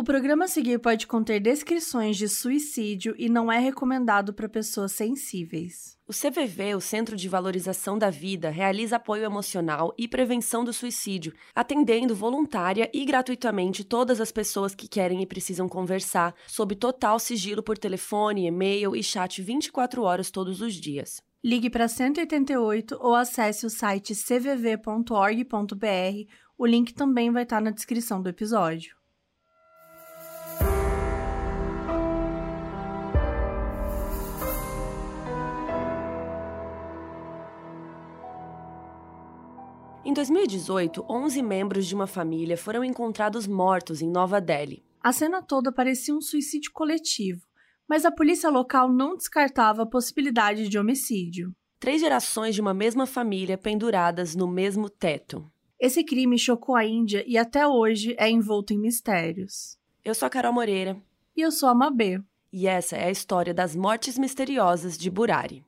O programa a seguir pode conter descrições de suicídio e não é recomendado para pessoas sensíveis. O CVV, o Centro de Valorização da Vida, realiza apoio emocional e prevenção do suicídio, atendendo voluntária e gratuitamente todas as pessoas que querem e precisam conversar, sob total sigilo por telefone, e-mail e chat 24 horas todos os dias. Ligue para 188 ou acesse o site cvv.org.br. O link também vai estar na descrição do episódio. Em 2018, 11 membros de uma família foram encontrados mortos em Nova Delhi. A cena toda parecia um suicídio coletivo, mas a polícia local não descartava a possibilidade de homicídio. Três gerações de uma mesma família penduradas no mesmo teto. Esse crime chocou a Índia e até hoje é envolto em mistérios. Eu sou a Carol Moreira. E eu sou a Mabê. E essa é a história das mortes misteriosas de Burari.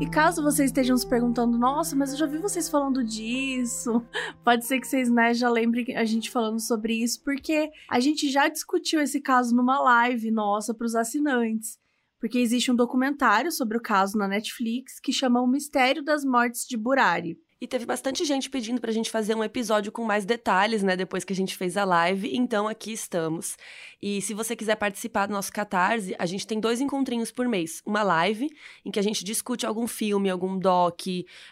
E caso vocês estejam se perguntando, nossa, mas eu já vi vocês falando disso, pode ser que vocês né, já lembrem a gente falando sobre isso, porque a gente já discutiu esse caso numa live nossa para os assinantes. Porque existe um documentário sobre o caso na Netflix que chama O Mistério das Mortes de Burari. E teve bastante gente pedindo pra gente fazer um episódio com mais detalhes, né, depois que a gente fez a live. Então aqui estamos. E se você quiser participar do nosso Catarse, a gente tem dois encontrinhos por mês. Uma live, em que a gente discute algum filme, algum doc,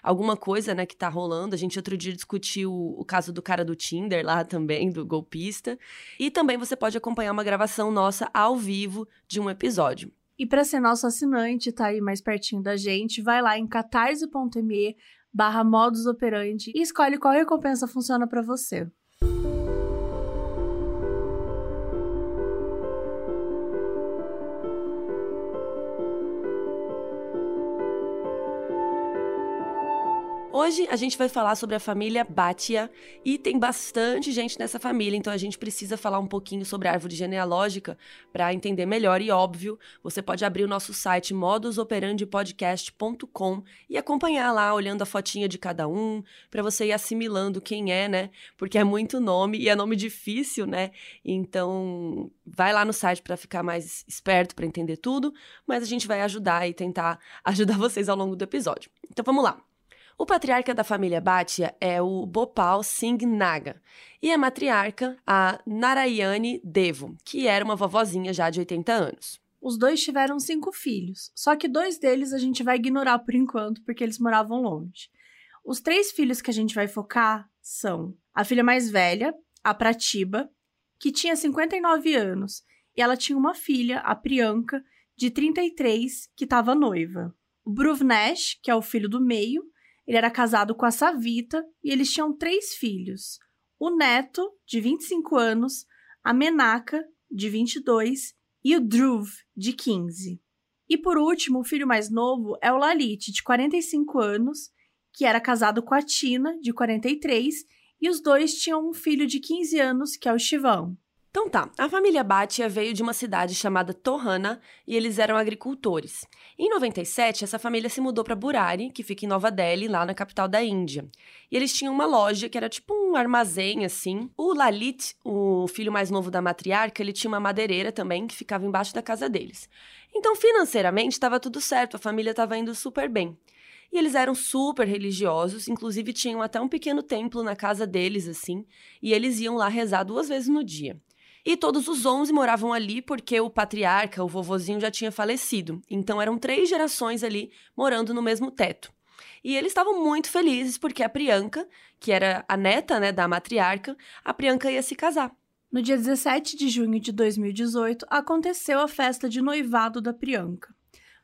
alguma coisa, né, que tá rolando. A gente outro dia discutiu o caso do cara do Tinder lá também, do golpista. E também você pode acompanhar uma gravação nossa ao vivo de um episódio. E para ser nosso assinante, tá aí mais pertinho da gente, vai lá em catarse.me barra modus operandi e escolhe qual recompensa funciona para você. Hoje a gente vai falar sobre a família Bhatia e tem bastante gente nessa família, então a gente precisa falar um pouquinho sobre a árvore genealógica para entender melhor e óbvio, você pode abrir o nosso site modusoperandipodcast.com e acompanhar lá olhando a fotinha de cada um, para você ir assimilando quem é, né? Porque é muito nome e é nome difícil, né? Então, vai lá no site para ficar mais esperto para entender tudo, mas a gente vai ajudar e tentar ajudar vocês ao longo do episódio. Então vamos lá. O patriarca da família Bhatia é o Bhopal Singh Naga e a matriarca a Narayani Devo, que era uma vovozinha já de 80 anos. Os dois tiveram cinco filhos, só que dois deles a gente vai ignorar por enquanto porque eles moravam longe. Os três filhos que a gente vai focar são a filha mais velha, a Pratiba, que tinha 59 anos, e ela tinha uma filha, a Priyanka, de 33, que estava noiva. O Bruvnesh, que é o filho do meio, ele era casado com a Savita e eles tinham três filhos: o Neto, de 25 anos, a Menaka, de 22, e o Dhruv, de 15. E por último, o filho mais novo é o Lalit, de 45 anos, que era casado com a Tina, de 43, e os dois tinham um filho de 15 anos, que é o Shivão. Então tá, a família Bhatia veio de uma cidade chamada Tohana e eles eram agricultores. Em 97, essa família se mudou para Burari, que fica em Nova Delhi, lá na capital da Índia. E eles tinham uma loja que era tipo um armazém assim. O Lalit, o filho mais novo da matriarca, ele tinha uma madeireira também que ficava embaixo da casa deles. Então, financeiramente, estava tudo certo, a família estava indo super bem. E eles eram super religiosos, inclusive tinham até um pequeno templo na casa deles, assim, e eles iam lá rezar duas vezes no dia. E todos os 11 moravam ali porque o patriarca, o vovozinho, já tinha falecido. Então eram três gerações ali morando no mesmo teto. E eles estavam muito felizes porque a Priyanka, que era a neta né, da matriarca, a Priyanka ia se casar. No dia 17 de junho de 2018, aconteceu a festa de noivado da Priyanka.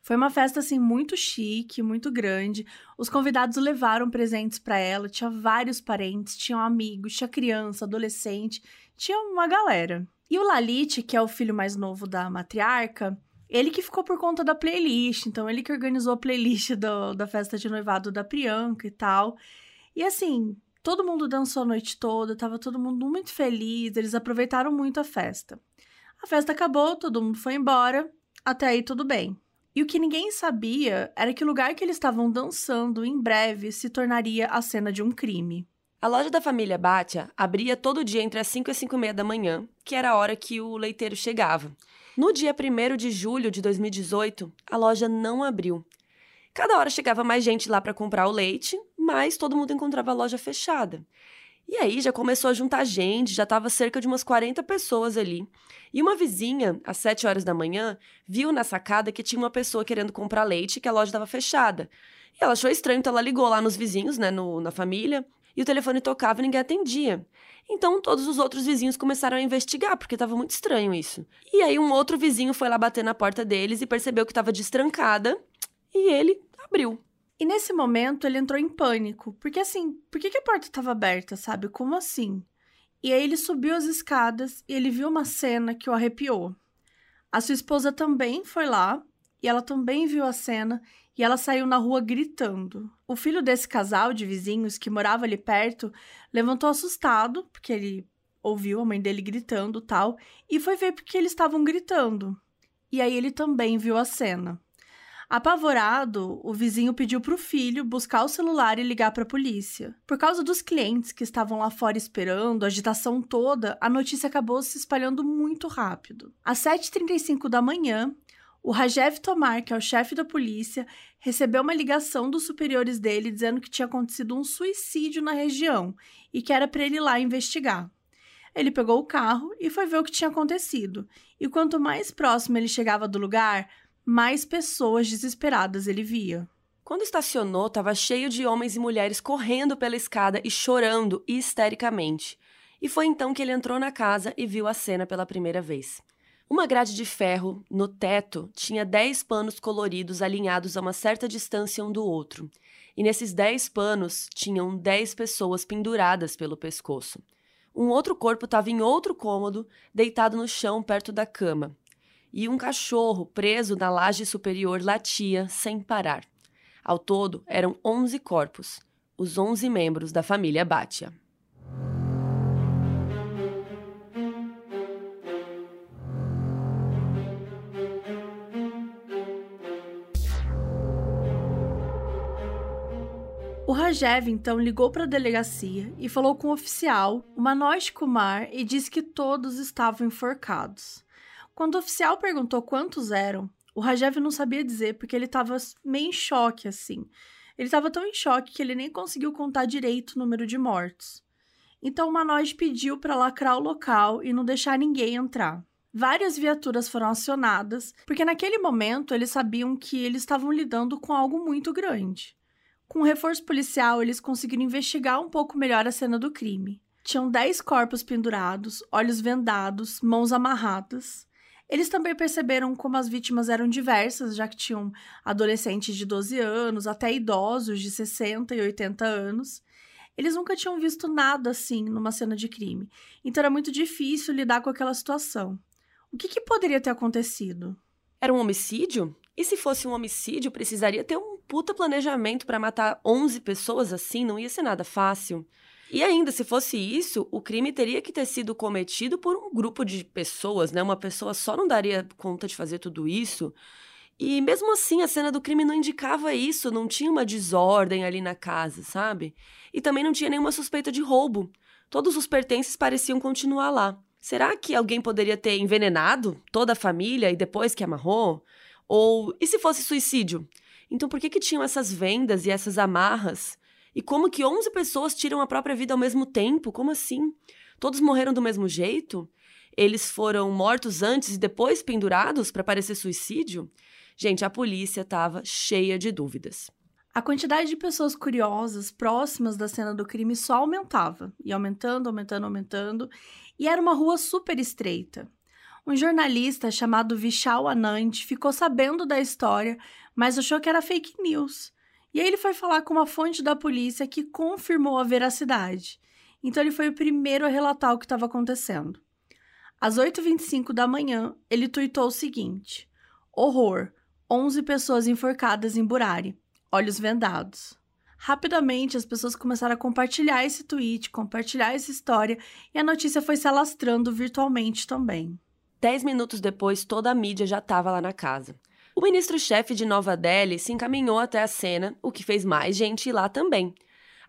Foi uma festa assim muito chique, muito grande. Os convidados levaram presentes para ela, tinha vários parentes, tinham amigos, tinha criança, adolescente, tinha uma galera. E o Lalit, que é o filho mais novo da matriarca, ele que ficou por conta da playlist, então ele que organizou a playlist do, da festa de noivado da Priyanka e tal. E assim, todo mundo dançou a noite toda, tava todo mundo muito feliz, eles aproveitaram muito a festa. A festa acabou, todo mundo foi embora, até aí tudo bem. E o que ninguém sabia era que o lugar que eles estavam dançando em breve se tornaria a cena de um crime. A loja da família Batia abria todo dia entre as 5 e 5 e meia da manhã, que era a hora que o leiteiro chegava. No dia 1 de julho de 2018, a loja não abriu. Cada hora chegava mais gente lá para comprar o leite, mas todo mundo encontrava a loja fechada. E aí já começou a juntar gente, já estava cerca de umas 40 pessoas ali. E uma vizinha, às 7 horas da manhã, viu na sacada que tinha uma pessoa querendo comprar leite e que a loja estava fechada. E ela achou estranho, então ela ligou lá nos vizinhos, né, no, na família, e o telefone tocava e ninguém atendia. Então todos os outros vizinhos começaram a investigar, porque estava muito estranho isso. E aí um outro vizinho foi lá bater na porta deles e percebeu que estava destrancada, e ele abriu. E nesse momento ele entrou em pânico, porque assim, por que, que a porta estava aberta, sabe? Como assim? E aí ele subiu as escadas e ele viu uma cena que o arrepiou. A sua esposa também foi lá e ela também viu a cena e ela saiu na rua gritando. O filho desse casal de vizinhos que morava ali perto levantou assustado, porque ele ouviu a mãe dele gritando tal, e foi ver porque eles estavam gritando. E aí ele também viu a cena. Apavorado, o vizinho pediu para o filho buscar o celular e ligar para a polícia. Por causa dos clientes que estavam lá fora esperando, a agitação toda, a notícia acabou se espalhando muito rápido. Às 7h35 da manhã, o Rajev Tomar, que é o chefe da polícia, recebeu uma ligação dos superiores dele dizendo que tinha acontecido um suicídio na região e que era para ele ir lá investigar. Ele pegou o carro e foi ver o que tinha acontecido. E quanto mais próximo ele chegava do lugar, mais pessoas desesperadas ele via. Quando estacionou, estava cheio de homens e mulheres correndo pela escada e chorando histericamente. E foi então que ele entrou na casa e viu a cena pela primeira vez. Uma grade de ferro no teto tinha dez panos coloridos alinhados a uma certa distância um do outro. E nesses dez panos tinham dez pessoas penduradas pelo pescoço. Um outro corpo estava em outro cômodo, deitado no chão perto da cama, e um cachorro preso na laje superior latia sem parar. Ao todo, eram 11 corpos, os 11 membros da família Batia. O Rajev então ligou para a delegacia e falou com o oficial, o Manoj Kumar, e disse que todos estavam enforcados. Quando o oficial perguntou quantos eram, o Rajev não sabia dizer porque ele estava meio em choque assim. Ele estava tão em choque que ele nem conseguiu contar direito o número de mortos. Então o Manoj pediu para lacrar o local e não deixar ninguém entrar. Várias viaturas foram acionadas, porque naquele momento eles sabiam que eles estavam lidando com algo muito grande. Com o reforço policial, eles conseguiram investigar um pouco melhor a cena do crime. Tinham 10 corpos pendurados, olhos vendados, mãos amarradas. Eles também perceberam como as vítimas eram diversas, já que tinham adolescentes de 12 anos até idosos de 60 e 80 anos. Eles nunca tinham visto nada assim numa cena de crime, então era muito difícil lidar com aquela situação. O que, que poderia ter acontecido? Era um homicídio? E se fosse um homicídio, precisaria ter um puta planejamento para matar 11 pessoas assim, não ia ser nada fácil. E ainda, se fosse isso, o crime teria que ter sido cometido por um grupo de pessoas, né? Uma pessoa só não daria conta de fazer tudo isso. E mesmo assim, a cena do crime não indicava isso, não tinha uma desordem ali na casa, sabe? E também não tinha nenhuma suspeita de roubo. Todos os pertences pareciam continuar lá. Será que alguém poderia ter envenenado toda a família e depois que amarrou? Ou e se fosse suicídio? Então por que que tinham essas vendas e essas amarras? E como que 11 pessoas tiram a própria vida ao mesmo tempo? Como assim? Todos morreram do mesmo jeito? Eles foram mortos antes e depois pendurados para parecer suicídio? Gente, a polícia estava cheia de dúvidas. A quantidade de pessoas curiosas próximas da cena do crime só aumentava, e aumentando, aumentando, aumentando, e era uma rua super estreita. Um jornalista chamado Vishal Anand ficou sabendo da história, mas achou que era fake news. E aí ele foi falar com uma fonte da polícia que confirmou a veracidade. Então ele foi o primeiro a relatar o que estava acontecendo. Às 8h25 da manhã, ele tuitou o seguinte: Horror! 11 pessoas enforcadas em Burari, olhos vendados. Rapidamente, as pessoas começaram a compartilhar esse tweet, compartilhar essa história, e a notícia foi se alastrando virtualmente também. Dez minutos depois, toda a mídia já estava lá na casa. O ministro-chefe de Nova Delhi se encaminhou até a cena, o que fez mais gente ir lá também.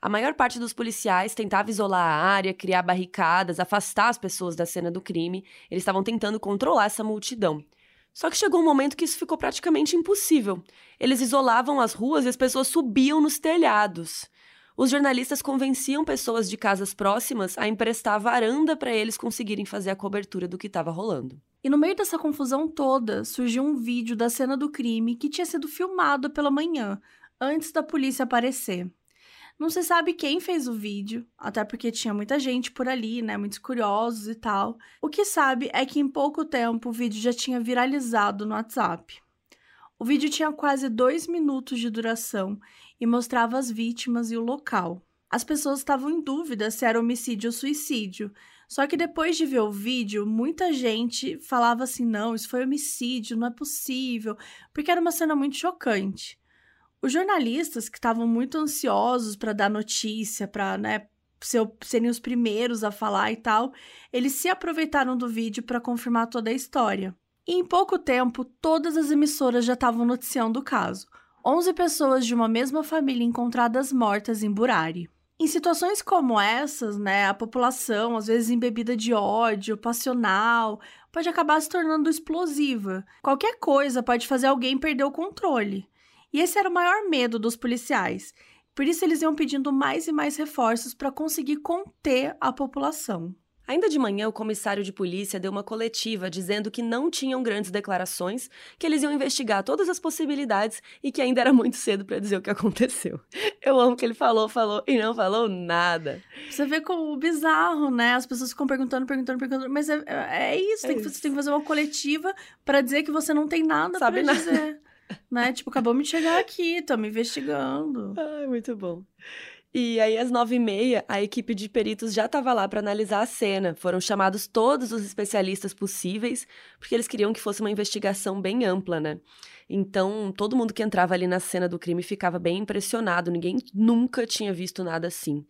A maior parte dos policiais tentava isolar a área, criar barricadas, afastar as pessoas da cena do crime. Eles estavam tentando controlar essa multidão. Só que chegou um momento que isso ficou praticamente impossível. Eles isolavam as ruas e as pessoas subiam nos telhados. Os jornalistas convenciam pessoas de casas próximas a emprestar a varanda para eles conseguirem fazer a cobertura do que estava rolando. E no meio dessa confusão toda, surgiu um vídeo da cena do crime que tinha sido filmado pela manhã, antes da polícia aparecer. Não se sabe quem fez o vídeo, até porque tinha muita gente por ali, né? Muitos curiosos e tal. O que sabe é que em pouco tempo o vídeo já tinha viralizado no WhatsApp. O vídeo tinha quase dois minutos de duração e mostrava as vítimas e o local. As pessoas estavam em dúvida se era homicídio ou suicídio. Só que depois de ver o vídeo, muita gente falava assim: não, isso foi homicídio, não é possível, porque era uma cena muito chocante. Os jornalistas que estavam muito ansiosos para dar notícia, para né, serem os primeiros a falar e tal, eles se aproveitaram do vídeo para confirmar toda a história. E em pouco tempo, todas as emissoras já estavam noticiando o caso. 11 pessoas de uma mesma família encontradas mortas em Burari. Em situações como essas, né, a população, às vezes embebida de ódio, passional, pode acabar se tornando explosiva. Qualquer coisa pode fazer alguém perder o controle. E esse era o maior medo dos policiais. Por isso, eles iam pedindo mais e mais reforços para conseguir conter a população. Ainda de manhã, o comissário de polícia deu uma coletiva dizendo que não tinham grandes declarações, que eles iam investigar todas as possibilidades e que ainda era muito cedo para dizer o que aconteceu. Eu amo que ele falou, falou e não falou nada. Você vê como bizarro, né? As pessoas ficam perguntando, perguntando, perguntando, mas é, é isso, é tem isso. Que, você tem que fazer uma coletiva para dizer que você não tem nada para dizer né? Tipo, acabou de chegar aqui, estamos investigando. Ai, muito bom. E aí, às nove e meia, a equipe de peritos já estava lá para analisar a cena. Foram chamados todos os especialistas possíveis, porque eles queriam que fosse uma investigação bem ampla, né? Então, todo mundo que entrava ali na cena do crime ficava bem impressionado. Ninguém nunca tinha visto nada assim.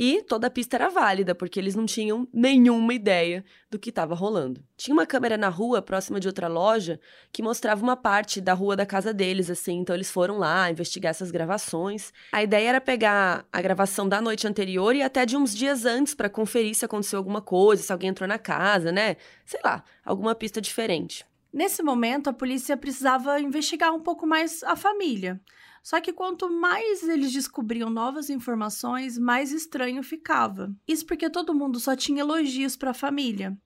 E toda a pista era válida, porque eles não tinham nenhuma ideia do que estava rolando. Tinha uma câmera na rua, próxima de outra loja, que mostrava uma parte da rua da casa deles, assim. Então eles foram lá investigar essas gravações. A ideia era pegar a gravação da noite anterior e até de uns dias antes para conferir se aconteceu alguma coisa, se alguém entrou na casa, né? Sei lá, alguma pista diferente. Nesse momento, a polícia precisava investigar um pouco mais a família. Só que quanto mais eles descobriam novas informações, mais estranho ficava. Isso porque todo mundo só tinha elogios para a família.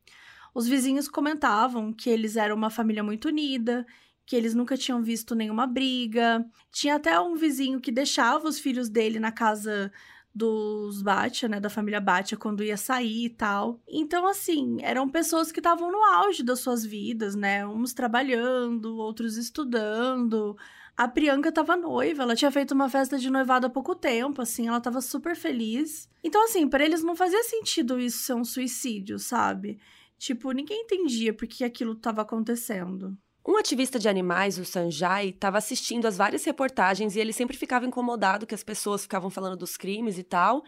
Os vizinhos comentavam que eles eram uma família muito unida, que eles nunca tinham visto nenhuma briga. Tinha até um vizinho que deixava os filhos dele na casa dos Batia, né, da família Batia, quando ia sair e tal. Então, assim, eram pessoas que estavam no auge das suas vidas, né, uns trabalhando, outros estudando. A Priyanka estava noiva, ela tinha feito uma festa de noivado há pouco tempo, assim, ela estava super feliz. Então, assim, para eles não fazia sentido isso ser um suicídio, sabe? Tipo, ninguém entendia por que aquilo estava acontecendo. Um ativista de animais, o Sanjay, estava assistindo as várias reportagens e ele sempre ficava incomodado que as pessoas ficavam falando dos crimes e tal.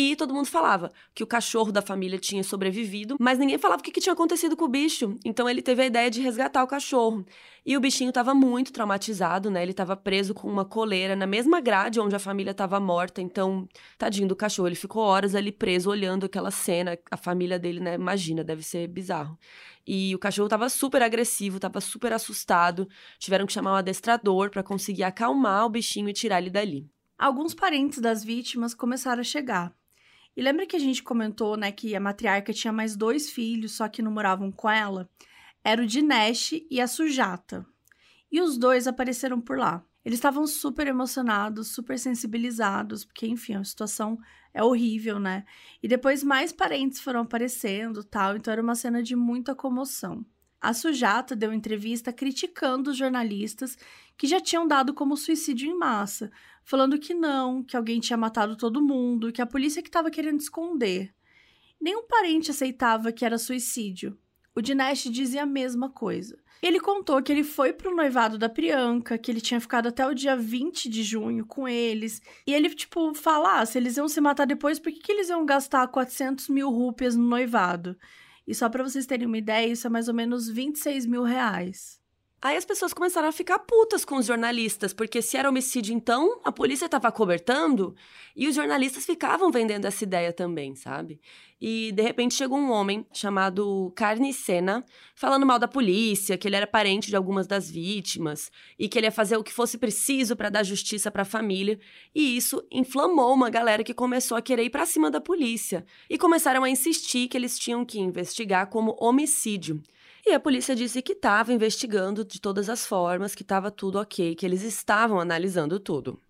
E todo mundo falava que o cachorro da família tinha sobrevivido, mas ninguém falava o que, que tinha acontecido com o bicho. Então ele teve a ideia de resgatar o cachorro. E o bichinho estava muito traumatizado, né? Ele estava preso com uma coleira na mesma grade onde a família estava morta. Então, tadinho do cachorro, ele ficou horas ali preso olhando aquela cena. A família dele, né? Imagina, deve ser bizarro. E o cachorro tava super agressivo, tava super assustado. Tiveram que chamar um adestrador para conseguir acalmar o bichinho e tirar ele dali. Alguns parentes das vítimas começaram a chegar. E lembra que a gente comentou, né, que a matriarca tinha mais dois filhos, só que não moravam com ela? Era o Dinesh e a Sujata. E os dois apareceram por lá. Eles estavam super emocionados, super sensibilizados, porque, enfim, a situação é horrível, né? E depois mais parentes foram aparecendo tal, então era uma cena de muita comoção. A Sujata deu entrevista criticando os jornalistas que já tinham dado como suicídio em massa, falando que não, que alguém tinha matado todo mundo, que a polícia que estava querendo esconder. Nenhum parente aceitava que era suicídio. O Dinesh dizia a mesma coisa. Ele contou que ele foi pro noivado da Priyanka, que ele tinha ficado até o dia 20 de junho com eles. E ele, tipo, falar, ah, se eles iam se matar depois, por que, que eles iam gastar 400 mil rúpias no noivado? E só para vocês terem uma ideia, isso é mais ou menos 26 mil reais. Aí as pessoas começaram a ficar putas com os jornalistas, porque se era homicídio então, a polícia estava cobertando, e os jornalistas ficavam vendendo essa ideia também, sabe? E de repente chegou um homem chamado Carnicena, falando mal da polícia, que ele era parente de algumas das vítimas e que ele ia fazer o que fosse preciso para dar justiça para a família, e isso inflamou uma galera que começou a querer ir para cima da polícia e começaram a insistir que eles tinham que investigar como homicídio. E a polícia disse que estava investigando de todas as formas, que estava tudo ok, que eles estavam analisando tudo.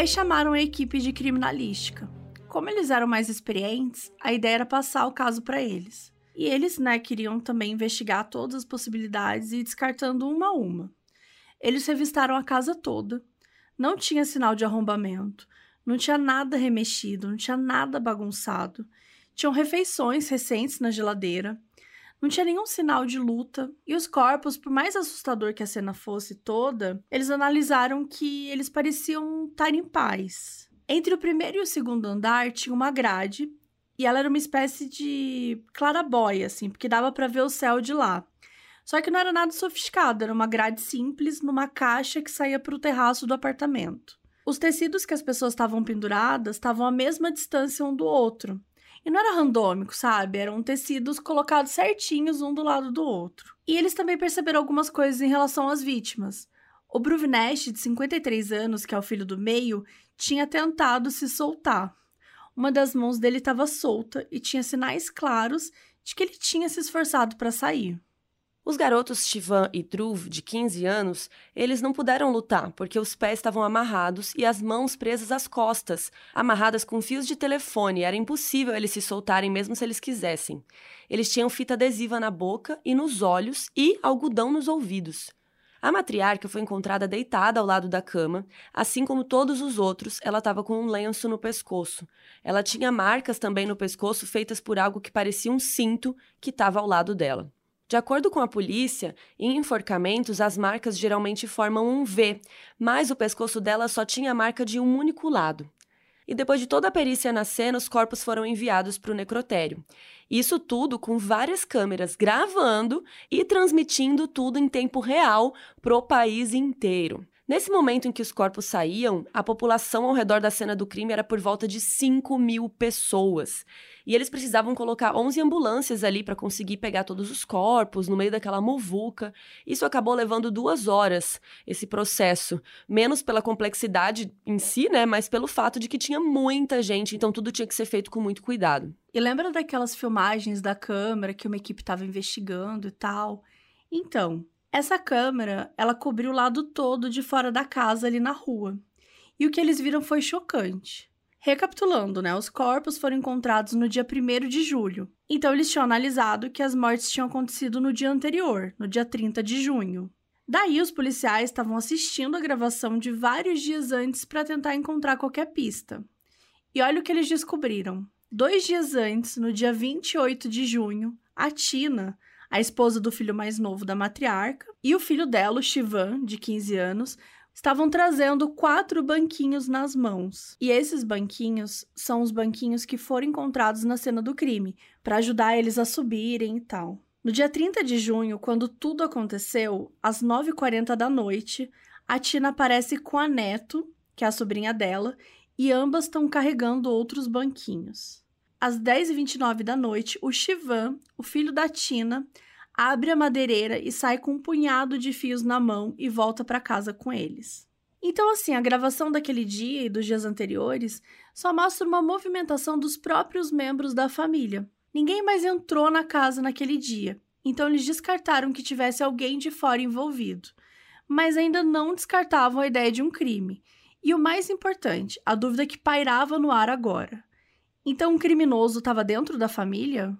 Aí chamaram a equipe de criminalística. Como eles eram mais experientes, a ideia era passar o caso para eles. E eles, né, queriam também investigar todas as possibilidades e descartando uma a uma. Eles revistaram a casa toda. Não tinha sinal de arrombamento. Não tinha nada remexido, não tinha nada bagunçado. Tinham refeições recentes na geladeira. Não tinha nenhum sinal de luta. E os corpos, por mais assustador que a cena fosse toda, eles analisaram que eles pareciam estar em paz. Entre o primeiro e o segundo andar tinha uma grade, e ela era uma espécie de clarabóia, assim, porque dava para ver o céu de lá. Só que não era nada sofisticado, era uma grade simples numa caixa que saía para o terraço do apartamento. Os tecidos que as pessoas estavam penduradas estavam à mesma distância um do outro. E não era randômico, sabe? Eram tecidos colocados certinhos um do lado do outro. E eles também perceberam algumas coisas em relação às vítimas. O Bruvinesh, de 53 anos, que é o filho do meio, tinha tentado se soltar. Uma das mãos dele estava solta e tinha sinais claros de que ele tinha se esforçado para sair. Os garotos Shivan e Dhruv, de 15 anos, eles não puderam lutar porque os pés estavam amarrados e as mãos presas às costas, amarradas com fios de telefone. Era impossível eles se soltarem mesmo se eles quisessem. Eles tinham fita adesiva na boca e nos olhos e algodão nos ouvidos. A matriarca foi encontrada deitada ao lado da cama, assim como todos os outros, ela estava com um lenço no pescoço. Ela tinha marcas também no pescoço feitas por algo que parecia um cinto que estava ao lado dela. De acordo com a polícia, em enforcamentos as marcas geralmente formam um V, mas o pescoço dela só tinha a marca de um único lado. E depois de toda a perícia na cena, os corpos foram enviados para o necrotério. Isso tudo com várias câmeras gravando e transmitindo tudo em tempo real para o país inteiro. Nesse momento em que os corpos saíam, a população ao redor da cena do crime era por volta de 5 mil pessoas. E eles precisavam colocar 11 ambulâncias ali para conseguir pegar todos os corpos no meio daquela muvuca. Isso acabou levando duas horas, esse processo. Menos pela complexidade em si, né? Mas pelo fato de que tinha muita gente, então tudo tinha que ser feito com muito cuidado. E lembra daquelas filmagens da câmera que uma equipe estava investigando e tal? Então, essa câmera, ela cobriu o lado todo de fora da casa ali na rua. E o que eles viram foi chocante. Recapitulando, né? Os corpos foram encontrados no dia 1 de julho. Então eles tinham analisado que as mortes tinham acontecido no dia anterior, no dia 30 de junho. Daí os policiais estavam assistindo a gravação de vários dias antes para tentar encontrar qualquer pista. E olha o que eles descobriram. Dois dias antes, no dia 28 de junho, a Tina a esposa do filho mais novo da matriarca, e o filho dela, o Shivan, de 15 anos, estavam trazendo quatro banquinhos nas mãos. E esses banquinhos são os banquinhos que foram encontrados na cena do crime, para ajudar eles a subirem e tal. No dia 30 de junho, quando tudo aconteceu, às 9h40 da noite, a Tina aparece com a Neto, que é a sobrinha dela, e ambas estão carregando outros banquinhos. Às 10h29 da noite, o Shivan, o filho da Tina, abre a madeireira e sai com um punhado de fios na mão e volta para casa com eles. Então, assim, a gravação daquele dia e dos dias anteriores só mostra uma movimentação dos próprios membros da família. Ninguém mais entrou na casa naquele dia, então eles descartaram que tivesse alguém de fora envolvido, mas ainda não descartavam a ideia de um crime. E o mais importante, a dúvida que pairava no ar agora: então, um criminoso estava dentro da família?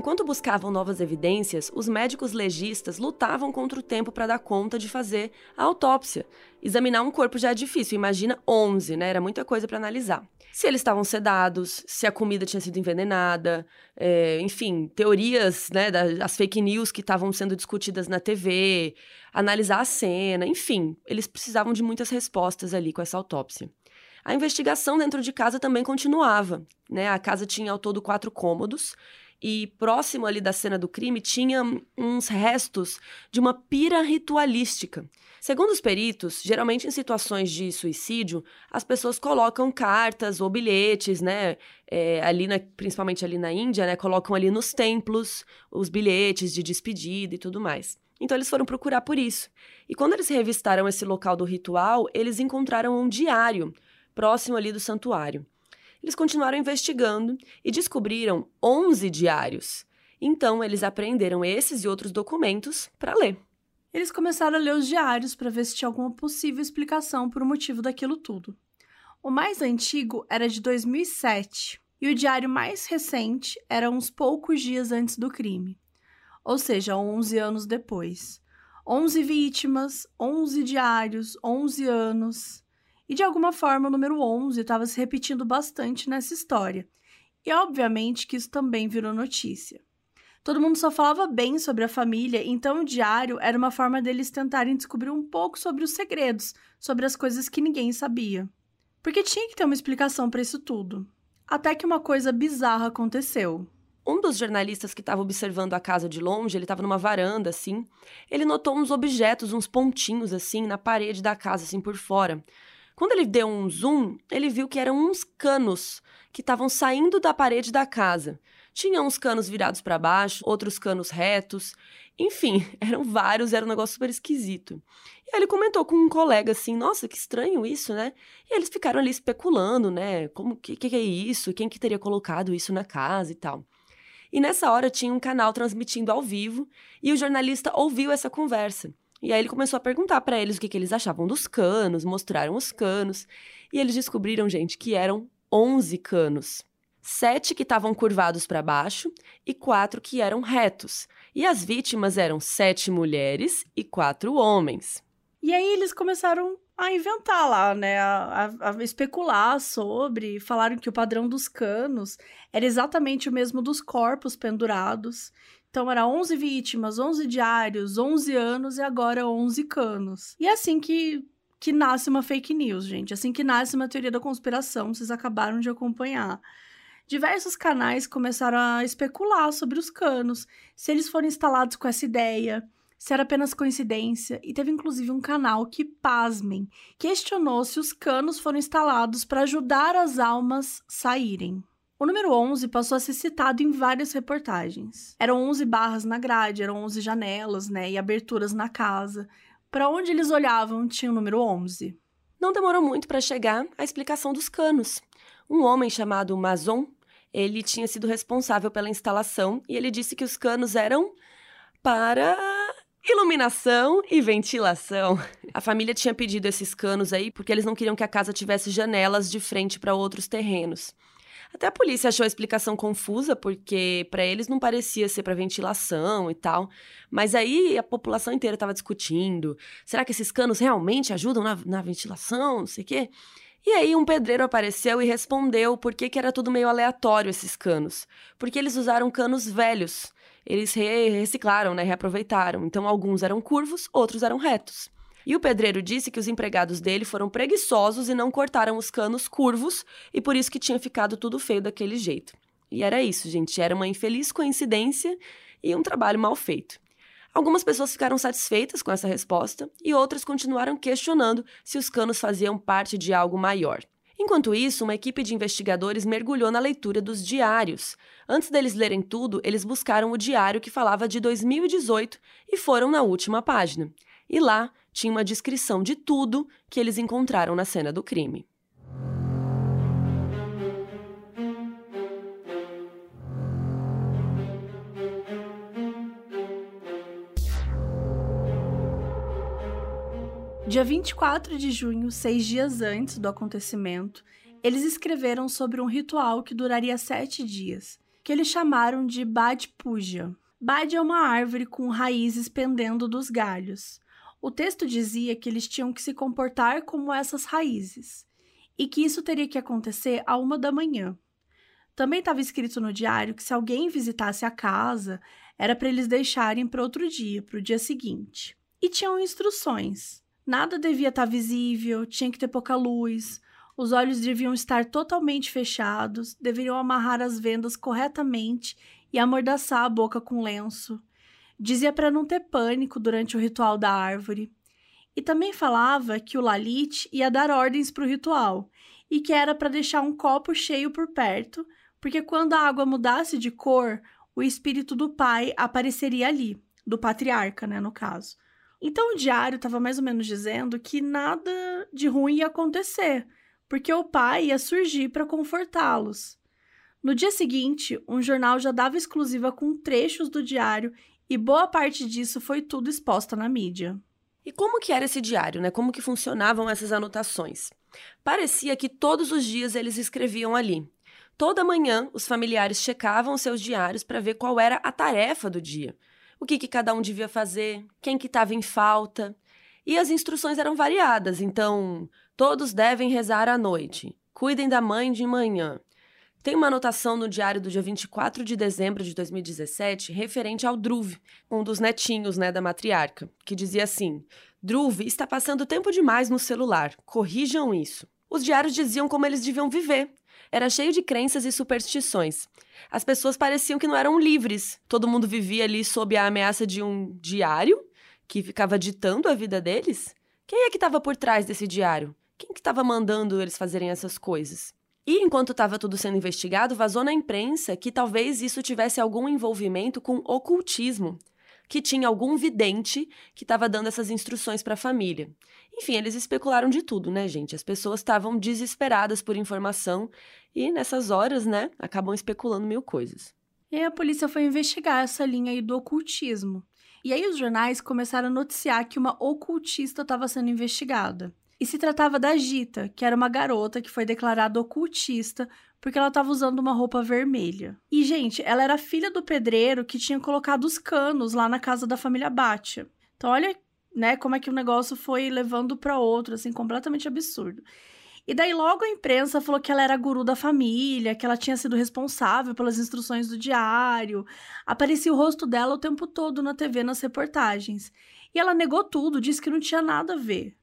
Enquanto buscavam novas evidências, os médicos legistas lutavam contra o tempo para dar conta de fazer a autópsia. Examinar um corpo já é difícil, imagina 11, né? Era muita coisa para analisar. Se eles estavam sedados, se a comida tinha sido envenenada, é, enfim, teorias, né, das fake news que estavam sendo discutidas na TV, analisar a cena, enfim, eles precisavam de muitas respostas ali com essa autópsia. A investigação dentro de casa também continuava, né? A casa tinha ao todo quatro cômodos e próximo ali da cena do crime tinha uns restos de uma pira ritualística. Segundo os peritos, geralmente em situações de suicídio, as pessoas colocam cartas ou bilhetes, né? É, ali na, principalmente ali na Índia, né? Colocam ali nos templos os bilhetes de despedida e tudo mais. Então eles foram procurar por isso. E quando eles revistaram esse local do ritual, eles encontraram um diário próximo ali do santuário. Eles continuaram investigando e descobriram 11 diários. Então eles apreenderam esses e outros documentos para ler. Eles começaram a ler os diários para ver se tinha alguma possível explicação para o motivo daquilo tudo. O mais antigo era de 2007 e o diário mais recente era uns poucos dias antes do crime, ou seja, 11 anos depois. 11 vítimas, 11 diários, 11 anos. E de alguma forma o número 11 estava se repetindo bastante nessa história. E obviamente que isso também virou notícia. Todo mundo só falava bem sobre a família, então o diário era uma forma deles tentarem descobrir um pouco sobre os segredos, sobre as coisas que ninguém sabia. Porque tinha que ter uma explicação para isso tudo. Até que uma coisa bizarra aconteceu. Um dos jornalistas que estava observando a casa de longe, ele estava numa varanda assim, ele notou uns objetos, uns pontinhos assim na parede da casa assim por fora. Quando ele deu um zoom, ele viu que eram uns canos que estavam saindo da parede da casa. Tinha uns canos virados para baixo, outros canos retos. Enfim, eram vários, era um negócio super esquisito. E aí ele comentou com um colega assim: Nossa, que estranho isso, né? E eles ficaram ali especulando, né? Como que, que é isso? Quem que teria colocado isso na casa e tal. E nessa hora tinha um canal transmitindo ao vivo e o jornalista ouviu essa conversa. E aí ele começou a perguntar para eles o que, que eles achavam dos canos, mostraram os canos. E eles descobriram, gente, que eram 11 canos sete que estavam curvados para baixo e quatro que eram retos. E as vítimas eram sete mulheres e quatro homens. E aí eles começaram a inventar lá, né? A, a, a, especular sobre. Falaram que o padrão dos canos era exatamente o mesmo dos corpos pendurados. Então era 11 vítimas, 11 diários, 11 anos e agora 11 canos. E é assim que, que nasce uma fake news, gente. Assim que nasce uma teoria da conspiração, vocês acabaram de acompanhar diversos canais começaram a especular sobre os canos, se eles foram instalados com essa ideia, se era apenas coincidência, e teve inclusive um canal que, pasmem, questionou se os canos foram instalados para ajudar as almas saírem. O número 11 passou a ser citado em várias reportagens. Eram 11 barras na grade, eram 11 janelas, né, e aberturas na casa. Para onde eles olhavam tinha o número 11. Não demorou muito para chegar a explicação dos canos. Um homem chamado Mazon ele tinha sido responsável pela instalação e ele disse que os canos eram para iluminação e ventilação. A família tinha pedido esses canos aí porque eles não queriam que a casa tivesse janelas de frente para outros terrenos. Até a polícia achou a explicação confusa, porque para eles não parecia ser para ventilação e tal. Mas aí a população inteira estava discutindo: será que esses canos realmente ajudam na, na ventilação? Não sei o quê. E aí um pedreiro apareceu e respondeu por que, era tudo meio aleatório esses canos. Porque eles usaram canos velhos. Eles re reciclaram, né, reaproveitaram. Então alguns eram curvos, outros eram retos. E o pedreiro disse que os empregados dele foram preguiçosos e não cortaram os canos curvos, e por isso que tinha ficado tudo feio daquele jeito. E era isso, gente, era uma infeliz coincidência e um trabalho mal feito. Algumas pessoas ficaram satisfeitas com essa resposta e outras continuaram questionando se os canos faziam parte de algo maior. Enquanto isso, uma equipe de investigadores mergulhou na leitura dos diários. Antes deles lerem tudo, eles buscaram o diário que falava de 2018 e foram na última página. E lá tinha uma descrição de tudo que eles encontraram na cena do crime. Dia 24 de junho, seis dias antes do acontecimento, eles escreveram sobre um ritual que duraria sete dias, que eles chamaram de Bad Puja. Bad é uma árvore com raízes pendendo dos galhos. O texto dizia que eles tinham que se comportar como essas raízes e que isso teria que acontecer a uma da manhã. Também estava escrito no diário que se alguém visitasse a casa, era para eles deixarem para outro dia, para o dia seguinte. E tinham instruções. Nada devia estar tá visível, tinha que ter pouca luz, os olhos deviam estar totalmente fechados, deveriam amarrar as vendas corretamente e amordaçar a boca com lenço. Dizia para não ter pânico durante o ritual da árvore. E também falava que o Lalit ia dar ordens para o ritual e que era para deixar um copo cheio por perto, porque quando a água mudasse de cor, o espírito do pai apareceria ali, do patriarca, né, no caso. Então o diário estava mais ou menos dizendo que nada de ruim ia acontecer, porque o pai ia surgir para confortá-los. No dia seguinte, um jornal já dava exclusiva com trechos do diário e boa parte disso foi tudo exposta na mídia. E como que era esse diário, né? Como que funcionavam essas anotações? Parecia que todos os dias eles escreviam ali. Toda manhã, os familiares checavam seus diários para ver qual era a tarefa do dia. O que, que cada um devia fazer, quem que estava em falta. E as instruções eram variadas, então, todos devem rezar à noite. Cuidem da mãe de manhã. Tem uma anotação no diário do dia 24 de dezembro de 2017 referente ao Druv, um dos netinhos né, da matriarca, que dizia assim: Druv está passando tempo demais no celular, corrijam isso. Os diários diziam como eles deviam viver, era cheio de crenças e superstições. As pessoas pareciam que não eram livres. Todo mundo vivia ali sob a ameaça de um diário que ficava ditando a vida deles. Quem é que estava por trás desse diário? Quem que estava mandando eles fazerem essas coisas? E enquanto estava tudo sendo investigado, vazou na imprensa que talvez isso tivesse algum envolvimento com ocultismo que tinha algum vidente que estava dando essas instruções para a família. Enfim, eles especularam de tudo, né, gente? As pessoas estavam desesperadas por informação e nessas horas, né, acabam especulando mil coisas. E a polícia foi investigar essa linha aí do ocultismo. E aí os jornais começaram a noticiar que uma ocultista estava sendo investigada. E se tratava da Gita, que era uma garota que foi declarada ocultista porque ela estava usando uma roupa vermelha. E, gente, ela era filha do pedreiro que tinha colocado os canos lá na casa da família Batia. Então, olha, né, como é que o negócio foi levando para outro, assim, completamente absurdo. E daí logo a imprensa falou que ela era guru da família, que ela tinha sido responsável pelas instruções do diário. Aparecia o rosto dela o tempo todo na TV, nas reportagens. E ela negou tudo, disse que não tinha nada a ver.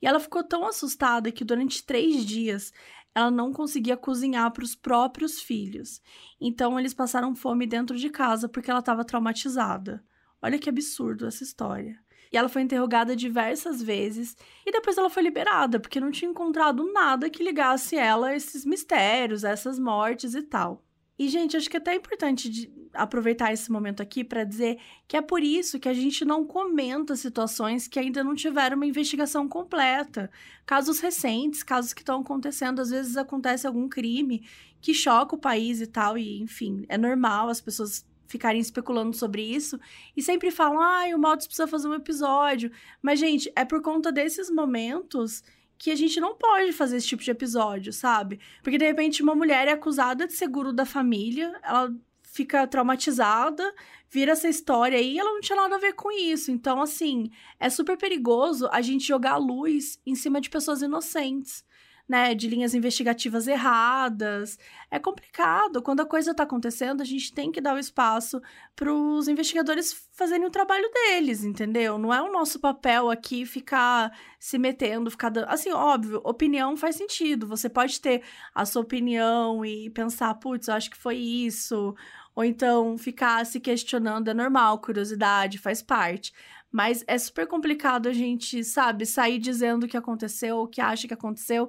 E ela ficou tão assustada que durante três dias ela não conseguia cozinhar para os próprios filhos. Então eles passaram fome dentro de casa porque ela estava traumatizada. Olha que absurdo essa história. E ela foi interrogada diversas vezes e depois ela foi liberada porque não tinha encontrado nada que ligasse ela a esses mistérios, a essas mortes e tal. E, gente, acho que é até importante aproveitar esse momento aqui para dizer que é por isso que a gente não comenta situações que ainda não tiveram uma investigação completa. Casos recentes, casos que estão acontecendo, às vezes acontece algum crime que choca o país e tal, e enfim, é normal as pessoas ficarem especulando sobre isso e sempre falam, ah, o Maltz precisa fazer um episódio. Mas, gente, é por conta desses momentos que a gente não pode fazer esse tipo de episódio, sabe? Porque de repente uma mulher é acusada de seguro da família, ela fica traumatizada, vira essa história aí, ela não tinha nada a ver com isso. Então, assim, é super perigoso a gente jogar luz em cima de pessoas inocentes né, de linhas investigativas erradas. É complicado. Quando a coisa está acontecendo, a gente tem que dar o espaço para os investigadores fazerem o trabalho deles, entendeu? Não é o nosso papel aqui ficar se metendo, ficar dando. Assim, óbvio, opinião faz sentido. Você pode ter a sua opinião e pensar, putz, eu acho que foi isso. Ou então ficar se questionando é normal, curiosidade faz parte. Mas é super complicado a gente, sabe, sair dizendo o que aconteceu, o que acha que aconteceu.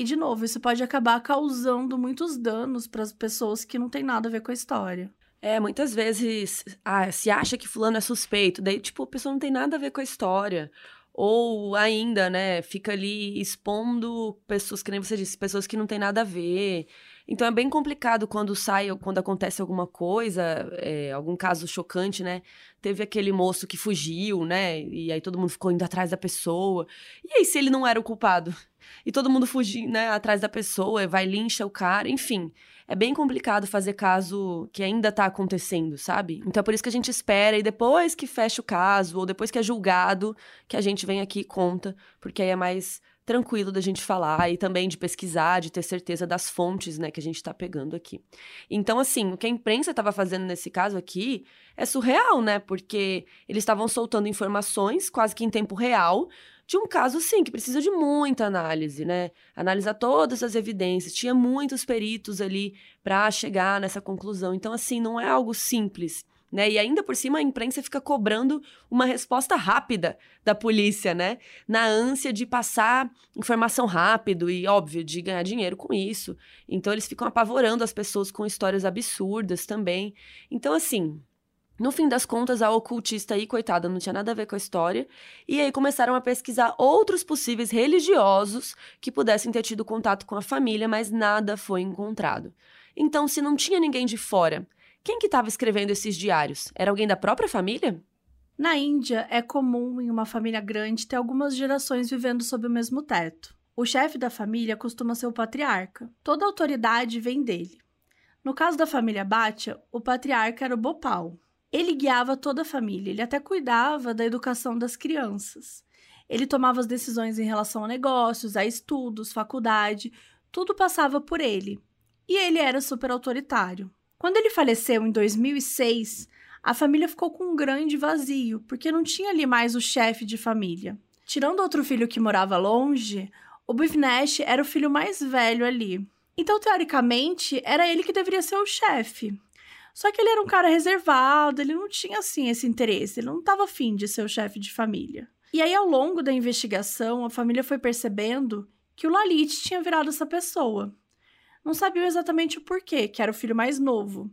E, de novo, isso pode acabar causando muitos danos para as pessoas que não tem nada a ver com a história. É, muitas vezes ah, se acha que fulano é suspeito, daí, tipo, a pessoa não tem nada a ver com a história. Ou ainda, né, fica ali expondo pessoas, que nem você disse, pessoas que não tem nada a ver. Então é bem complicado quando sai, quando acontece alguma coisa, é, algum caso chocante, né? Teve aquele moço que fugiu, né? E aí todo mundo ficou indo atrás da pessoa. E aí, se ele não era o culpado? E todo mundo fugindo, né, atrás da pessoa, vai lincha o cara, enfim. é bem complicado fazer caso que ainda tá acontecendo, sabe? Então é por isso que a gente espera e depois que fecha o caso, ou depois que é julgado, que a gente vem aqui e conta, porque aí é mais tranquilo da gente falar e também de pesquisar, de ter certeza das fontes, né, que a gente está pegando aqui. Então, assim, o que a imprensa estava fazendo nesse caso aqui é surreal, né? Porque eles estavam soltando informações quase que em tempo real de um caso, sim, que precisa de muita análise, né? Analisar todas as evidências. Tinha muitos peritos ali para chegar nessa conclusão. Então, assim, não é algo simples né? E ainda por cima a imprensa fica cobrando uma resposta rápida da polícia, né? Na ânsia de passar informação rápido e, óbvio, de ganhar dinheiro com isso. Então eles ficam apavorando as pessoas com histórias absurdas também. Então, assim, no fim das contas, a ocultista aí, coitada, não tinha nada a ver com a história. E aí começaram a pesquisar outros possíveis religiosos que pudessem ter tido contato com a família, mas nada foi encontrado. Então, se não tinha ninguém de fora quem que estava escrevendo esses diários? Era alguém da própria família? Na Índia, é comum em uma família grande ter algumas gerações vivendo sob o mesmo teto. O chefe da família costuma ser o patriarca. Toda autoridade vem dele. No caso da família Bhatia, o patriarca era o Bopal. Ele guiava toda a família, ele até cuidava da educação das crianças. Ele tomava as decisões em relação a negócios, a estudos, faculdade, tudo passava por ele. E ele era super autoritário. Quando ele faleceu em 2006, a família ficou com um grande vazio, porque não tinha ali mais o chefe de família. Tirando outro filho que morava longe, o Bivnesh era o filho mais velho ali. Então, teoricamente, era ele que deveria ser o chefe. Só que ele era um cara reservado, ele não tinha assim esse interesse, ele não estava afim de ser o chefe de família. E aí, ao longo da investigação, a família foi percebendo que o Lalit tinha virado essa pessoa não sabiam exatamente o porquê, que era o filho mais novo.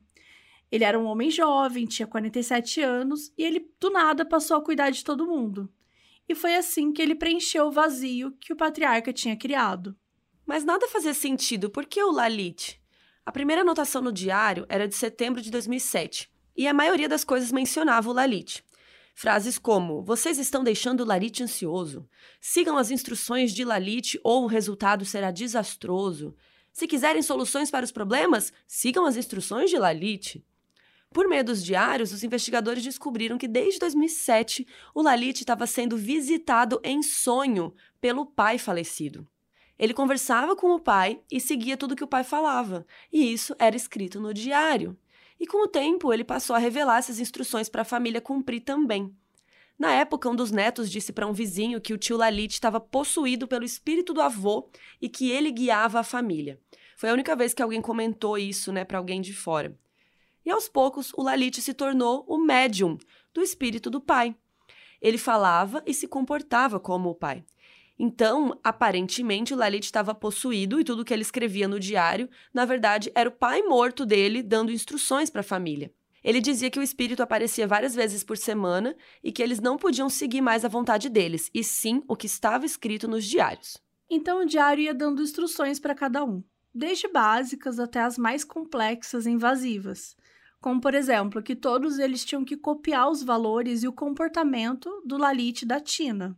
Ele era um homem jovem, tinha 47 anos e ele do nada passou a cuidar de todo mundo. E foi assim que ele preencheu o vazio que o patriarca tinha criado. Mas nada fazia sentido, por que o Lalit? A primeira anotação no diário era de setembro de 2007 e a maioria das coisas mencionava o Lalit. Frases como: Vocês estão deixando o Lalit ansioso. Sigam as instruções de Lalit ou o resultado será desastroso. Se quiserem soluções para os problemas, sigam as instruções de Lalit. Por meio dos diários, os investigadores descobriram que desde 2007 o Lalit estava sendo visitado em sonho pelo pai falecido. Ele conversava com o pai e seguia tudo que o pai falava, e isso era escrito no diário. E com o tempo, ele passou a revelar essas instruções para a família cumprir também. Na época, um dos netos disse para um vizinho que o tio Lalit estava possuído pelo espírito do avô e que ele guiava a família. Foi a única vez que alguém comentou isso, né, para alguém de fora. E aos poucos, o Lalit se tornou o médium do espírito do pai. Ele falava e se comportava como o pai. Então, aparentemente, o Lalit estava possuído e tudo que ele escrevia no diário, na verdade, era o pai morto dele dando instruções para a família. Ele dizia que o espírito aparecia várias vezes por semana e que eles não podiam seguir mais a vontade deles, e sim o que estava escrito nos diários. Então o diário ia dando instruções para cada um desde básicas até as mais complexas e invasivas, como por exemplo que todos eles tinham que copiar os valores e o comportamento do Lalit da Tina,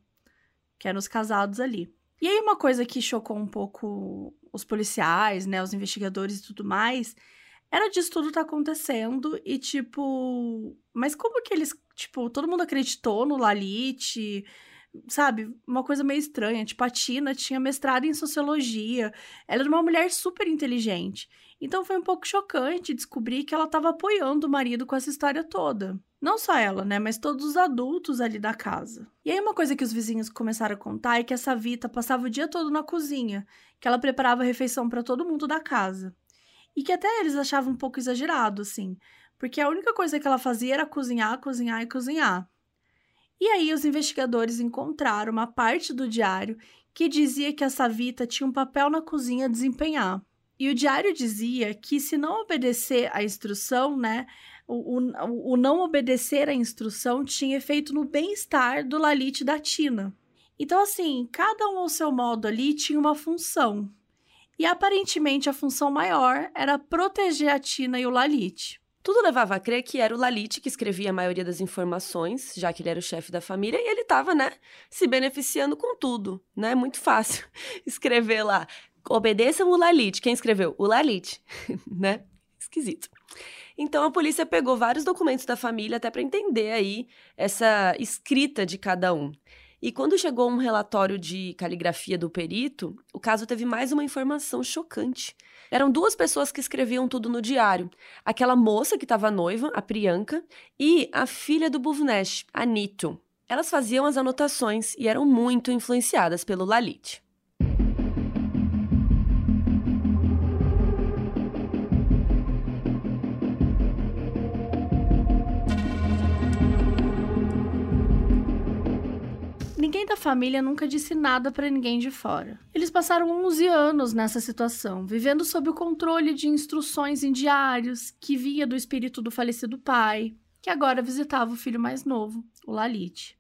que eram os casados ali. E aí uma coisa que chocou um pouco os policiais, né, os investigadores e tudo mais, era disso tudo tá acontecendo e tipo, mas como que eles, tipo, todo mundo acreditou no Lalit? Sabe, uma coisa meio estranha. Tipo, a Tina tinha mestrado em sociologia, ela era uma mulher super inteligente. Então foi um pouco chocante descobrir que ela estava apoiando o marido com essa história toda. Não só ela, né, mas todos os adultos ali da casa. E aí uma coisa que os vizinhos começaram a contar é que essa Vita passava o dia todo na cozinha, que ela preparava refeição para todo mundo da casa. E que até eles achavam um pouco exagerado, assim, porque a única coisa que ela fazia era cozinhar, cozinhar e cozinhar. E aí os investigadores encontraram uma parte do diário que dizia que a Savita tinha um papel na cozinha a desempenhar. E o diário dizia que se não obedecer à instrução, né, o, o, o não obedecer à instrução tinha efeito no bem-estar do Lalit e da Tina. Então, assim, cada um ao seu modo ali tinha uma função. E aparentemente a função maior era proteger a Tina e o Lalit. Tudo levava a crer que era o Lalit que escrevia a maioria das informações, já que ele era o chefe da família, e ele estava, né, se beneficiando com tudo, né? Muito fácil escrever lá. Obedeçam o Lalit. Quem escreveu? O Lalit, né? Esquisito. Então a polícia pegou vários documentos da família até para entender aí essa escrita de cada um. E quando chegou um relatório de caligrafia do perito, o caso teve mais uma informação chocante. Eram duas pessoas que escreviam tudo no diário. Aquela moça que estava noiva, a Priyanka, e a filha do Buvnesh, a Nito. Elas faziam as anotações e eram muito influenciadas pelo Lalit. Da família nunca disse nada para ninguém de fora. Eles passaram 11 anos nessa situação, vivendo sob o controle de instruções em diários que vinha do espírito do falecido pai, que agora visitava o filho mais novo, o Lalit.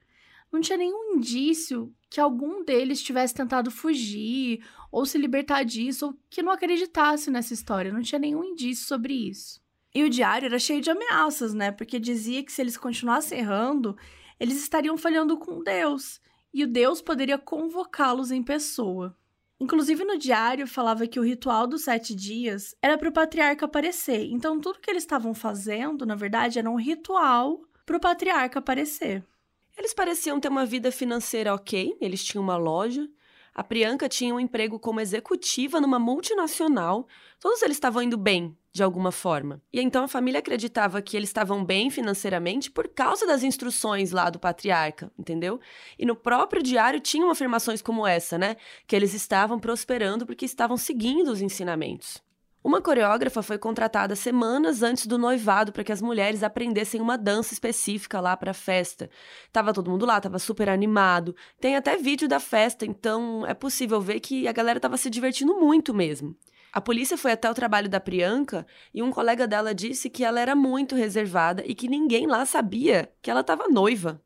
Não tinha nenhum indício que algum deles tivesse tentado fugir ou se libertar disso, ou que não acreditasse nessa história. Não tinha nenhum indício sobre isso. E o diário era cheio de ameaças, né? Porque dizia que se eles continuassem errando, eles estariam falhando com Deus e o deus poderia convocá-los em pessoa. Inclusive no diário falava que o ritual dos sete dias era para o patriarca aparecer. Então tudo que eles estavam fazendo, na verdade, era um ritual para o patriarca aparecer. Eles pareciam ter uma vida financeira ok, eles tinham uma loja, a Priyanka tinha um emprego como executiva numa multinacional. Todos eles estavam indo bem, de alguma forma. E então a família acreditava que eles estavam bem financeiramente por causa das instruções lá do patriarca, entendeu? E no próprio diário tinham afirmações como essa, né? Que eles estavam prosperando porque estavam seguindo os ensinamentos. Uma coreógrafa foi contratada semanas antes do noivado para que as mulheres aprendessem uma dança específica lá para a festa. Tava todo mundo lá, tava super animado. Tem até vídeo da festa, então é possível ver que a galera tava se divertindo muito mesmo. A polícia foi até o trabalho da Priyanka e um colega dela disse que ela era muito reservada e que ninguém lá sabia que ela estava noiva.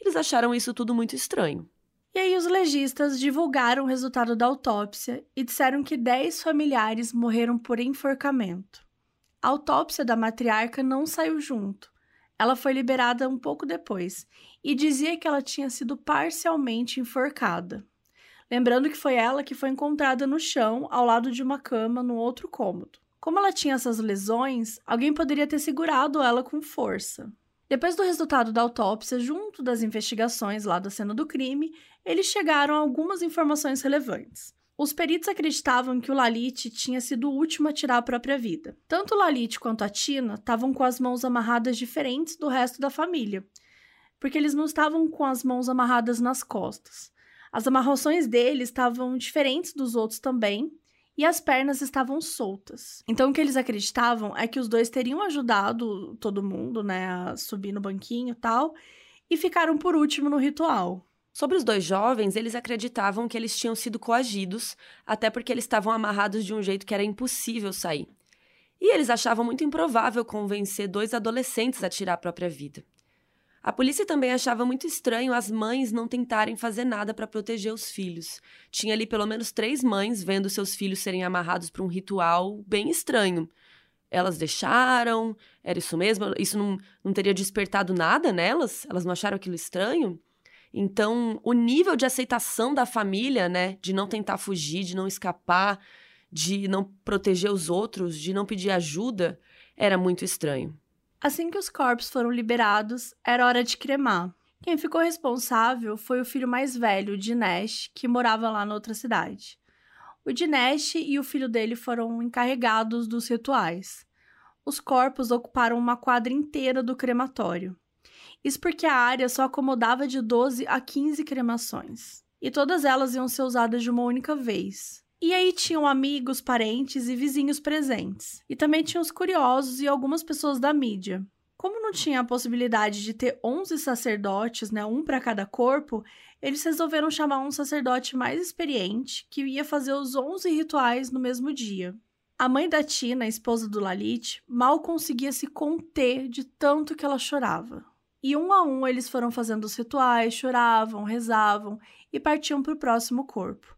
Eles acharam isso tudo muito estranho. E aí os legistas divulgaram o resultado da autópsia e disseram que 10 familiares morreram por enforcamento. A autópsia da matriarca não saiu junto. Ela foi liberada um pouco depois e dizia que ela tinha sido parcialmente enforcada. Lembrando que foi ela que foi encontrada no chão, ao lado de uma cama, no outro cômodo. Como ela tinha essas lesões, alguém poderia ter segurado ela com força. Depois do resultado da autópsia, junto das investigações lá da cena do crime, eles chegaram a algumas informações relevantes. Os peritos acreditavam que o Lalit tinha sido o último a tirar a própria vida. Tanto o Lalit quanto a Tina estavam com as mãos amarradas diferentes do resto da família, porque eles não estavam com as mãos amarradas nas costas. As amarrações deles estavam diferentes dos outros também, e as pernas estavam soltas. Então o que eles acreditavam é que os dois teriam ajudado todo mundo, né, a subir no banquinho e tal, e ficaram por último no ritual. Sobre os dois jovens, eles acreditavam que eles tinham sido coagidos, até porque eles estavam amarrados de um jeito que era impossível sair. E eles achavam muito improvável convencer dois adolescentes a tirar a própria vida. A polícia também achava muito estranho as mães não tentarem fazer nada para proteger os filhos. Tinha ali pelo menos três mães vendo seus filhos serem amarrados para um ritual bem estranho. Elas deixaram? Era isso mesmo? Isso não, não teria despertado nada nelas? Elas não acharam aquilo estranho? Então, o nível de aceitação da família, né, de não tentar fugir, de não escapar, de não proteger os outros, de não pedir ajuda, era muito estranho. Assim que os corpos foram liberados, era hora de cremar. Quem ficou responsável foi o filho mais velho, Dinesh, que morava lá na outra cidade. O Dinesh e o filho dele foram encarregados dos rituais. Os corpos ocuparam uma quadra inteira do crematório. Isso porque a área só acomodava de 12 a 15 cremações. E todas elas iam ser usadas de uma única vez. E aí tinham amigos, parentes e vizinhos presentes. E também tinham os curiosos e algumas pessoas da mídia. Como não tinha a possibilidade de ter 11 sacerdotes, né, um para cada corpo, eles resolveram chamar um sacerdote mais experiente que ia fazer os 11 rituais no mesmo dia. A mãe da Tina, esposa do Lalit, mal conseguia se conter de tanto que ela chorava. E um a um eles foram fazendo os rituais, choravam, rezavam e partiam para o próximo corpo.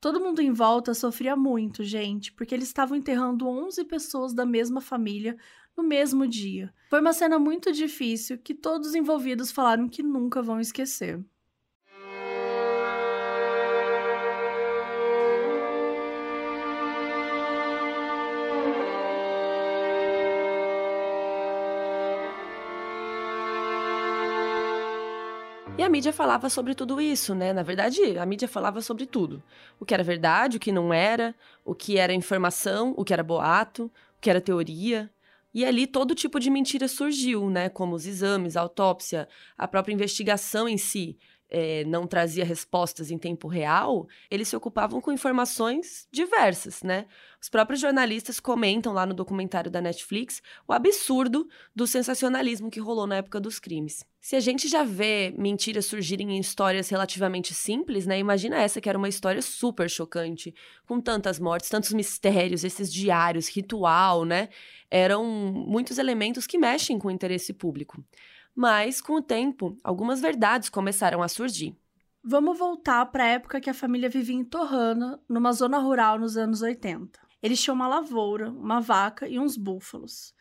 Todo mundo em volta sofria muito, gente, porque eles estavam enterrando 11 pessoas da mesma família no mesmo dia. Foi uma cena muito difícil que todos os envolvidos falaram que nunca vão esquecer. Mídia falava sobre tudo isso, né? Na verdade, a mídia falava sobre tudo. O que era verdade, o que não era, o que era informação, o que era boato, o que era teoria. E ali todo tipo de mentira surgiu, né? Como os exames, a autópsia, a própria investigação em si é, não trazia respostas em tempo real, eles se ocupavam com informações diversas, né? Os próprios jornalistas comentam lá no documentário da Netflix o absurdo do sensacionalismo que rolou na época dos crimes. Se a gente já vê mentiras surgirem em histórias relativamente simples, né? Imagina essa que era uma história super chocante, com tantas mortes, tantos mistérios, esses diários, ritual, né? Eram muitos elementos que mexem com o interesse público. Mas, com o tempo, algumas verdades começaram a surgir. Vamos voltar para a época que a família vivia em Torrana, numa zona rural nos anos 80. Eles tinham uma lavoura, uma vaca e uns búfalos.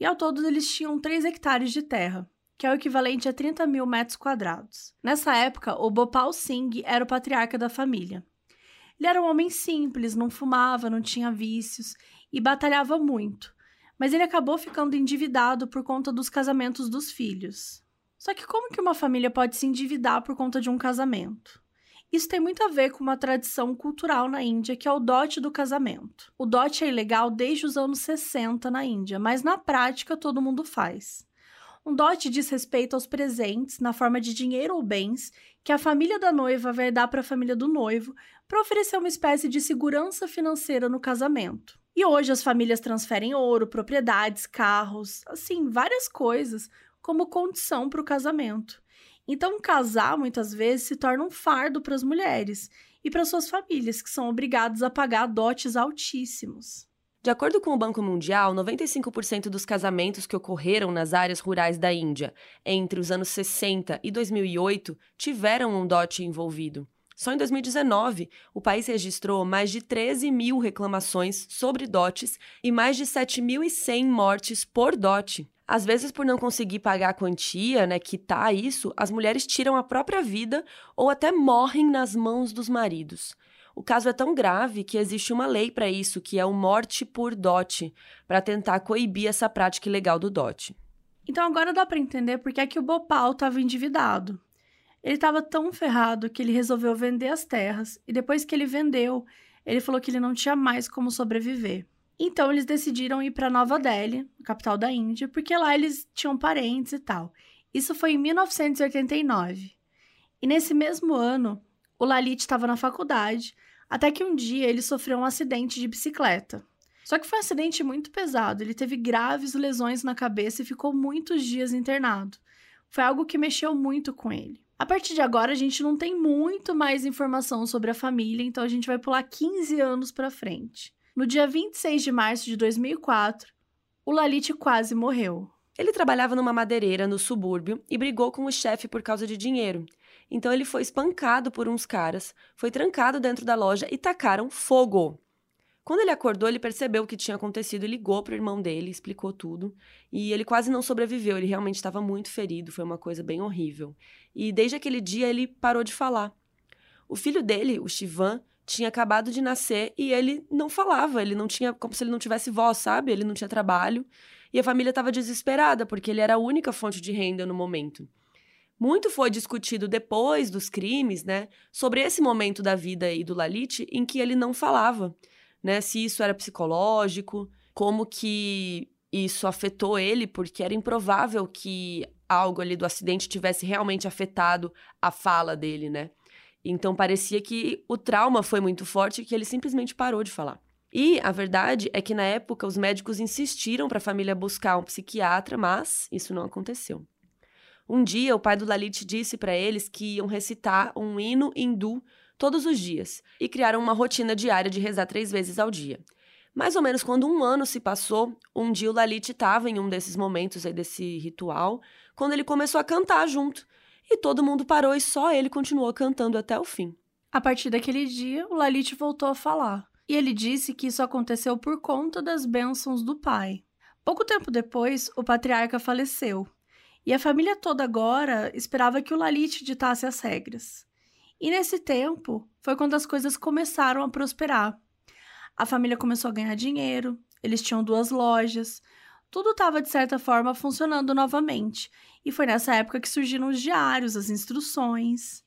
E ao todo eles tinham 3 hectares de terra, que é o equivalente a 30 mil metros quadrados. Nessa época, o Bopal Singh era o patriarca da família. Ele era um homem simples, não fumava, não tinha vícios e batalhava muito mas ele acabou ficando endividado por conta dos casamentos dos filhos. Só que como que uma família pode se endividar por conta de um casamento? Isso tem muito a ver com uma tradição cultural na Índia, que é o dote do casamento. O dote é ilegal desde os anos 60 na Índia, mas na prática todo mundo faz. Um dote diz respeito aos presentes, na forma de dinheiro ou bens, que a família da noiva vai dar para a família do noivo para oferecer uma espécie de segurança financeira no casamento. E hoje as famílias transferem ouro, propriedades, carros, assim, várias coisas como condição para o casamento. Então, casar muitas vezes se torna um fardo para as mulheres e para suas famílias, que são obrigadas a pagar dotes altíssimos. De acordo com o Banco Mundial, 95% dos casamentos que ocorreram nas áreas rurais da Índia entre os anos 60 e 2008 tiveram um dote envolvido. Só em 2019, o país registrou mais de 13 mil reclamações sobre dotes e mais de 7.100 mortes por dote. Às vezes, por não conseguir pagar a quantia, né, quitar isso, as mulheres tiram a própria vida ou até morrem nas mãos dos maridos. O caso é tão grave que existe uma lei para isso, que é o morte por dote, para tentar coibir essa prática ilegal do dote. Então agora dá para entender por que é que o Bopal estava endividado. Ele estava tão ferrado que ele resolveu vender as terras e depois que ele vendeu, ele falou que ele não tinha mais como sobreviver. Então eles decidiram ir para Nova Delhi, capital da Índia, porque lá eles tinham parentes e tal. Isso foi em 1989. E nesse mesmo ano, o Lalit estava na faculdade, até que um dia ele sofreu um acidente de bicicleta. Só que foi um acidente muito pesado, ele teve graves lesões na cabeça e ficou muitos dias internado. Foi algo que mexeu muito com ele. A partir de agora, a gente não tem muito mais informação sobre a família, então a gente vai pular 15 anos para frente. No dia 26 de março de 2004, o Lalit quase morreu. Ele trabalhava numa madeireira no subúrbio e brigou com o chefe por causa de dinheiro. Então ele foi espancado por uns caras, foi trancado dentro da loja e tacaram fogo. Quando ele acordou, ele percebeu o que tinha acontecido e ligou para o irmão dele, explicou tudo. E ele quase não sobreviveu, ele realmente estava muito ferido, foi uma coisa bem horrível. E desde aquele dia ele parou de falar. O filho dele, o Shivan, tinha acabado de nascer e ele não falava, ele não tinha, como se ele não tivesse voz, sabe? Ele não tinha trabalho. E a família estava desesperada, porque ele era a única fonte de renda no momento. Muito foi discutido depois dos crimes, né, sobre esse momento da vida do Lalit em que ele não falava né? Se isso era psicológico, como que isso afetou ele, porque era improvável que algo ali do acidente tivesse realmente afetado a fala dele, né? Então parecia que o trauma foi muito forte e que ele simplesmente parou de falar. E a verdade é que na época os médicos insistiram para a família buscar um psiquiatra, mas isso não aconteceu. Um dia o pai do Lalit disse para eles que iam recitar um hino hindu todos os dias e criaram uma rotina diária de rezar três vezes ao dia. Mais ou menos quando um ano se passou, um dia o Lalit estava em um desses momentos aí desse ritual, quando ele começou a cantar junto. E todo mundo parou e só ele continuou cantando até o fim. A partir daquele dia, o Lalit voltou a falar. E ele disse que isso aconteceu por conta das bênçãos do pai. Pouco tempo depois, o patriarca faleceu. E a família toda agora esperava que o Lalit ditasse as regras. E nesse tempo foi quando as coisas começaram a prosperar. A família começou a ganhar dinheiro, eles tinham duas lojas, tudo estava de certa forma funcionando novamente. E foi nessa época que surgiram os diários, as instruções,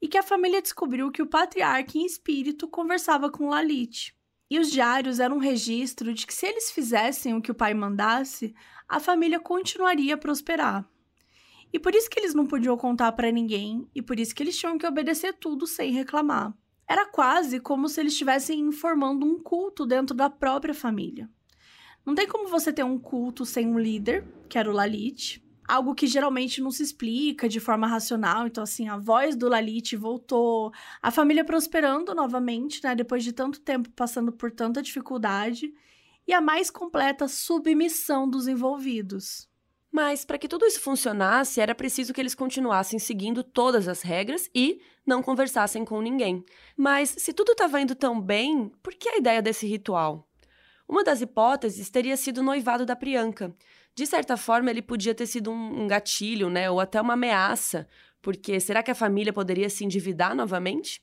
e que a família descobriu que o patriarca em espírito conversava com Lalit. E os diários eram um registro de que se eles fizessem o que o pai mandasse, a família continuaria a prosperar. E por isso que eles não podiam contar para ninguém, e por isso que eles tinham que obedecer tudo sem reclamar. Era quase como se eles estivessem informando um culto dentro da própria família. Não tem como você ter um culto sem um líder, que era o Lalit, algo que geralmente não se explica de forma racional. Então, assim, a voz do Lalit voltou, a família prosperando novamente, né? Depois de tanto tempo passando por tanta dificuldade, e a mais completa submissão dos envolvidos. Mas para que tudo isso funcionasse, era preciso que eles continuassem seguindo todas as regras e não conversassem com ninguém. Mas se tudo estava indo tão bem, por que a ideia desse ritual? Uma das hipóteses teria sido o noivado da Priyanka. De certa forma, ele podia ter sido um, um gatilho, né, ou até uma ameaça, porque será que a família poderia se endividar novamente?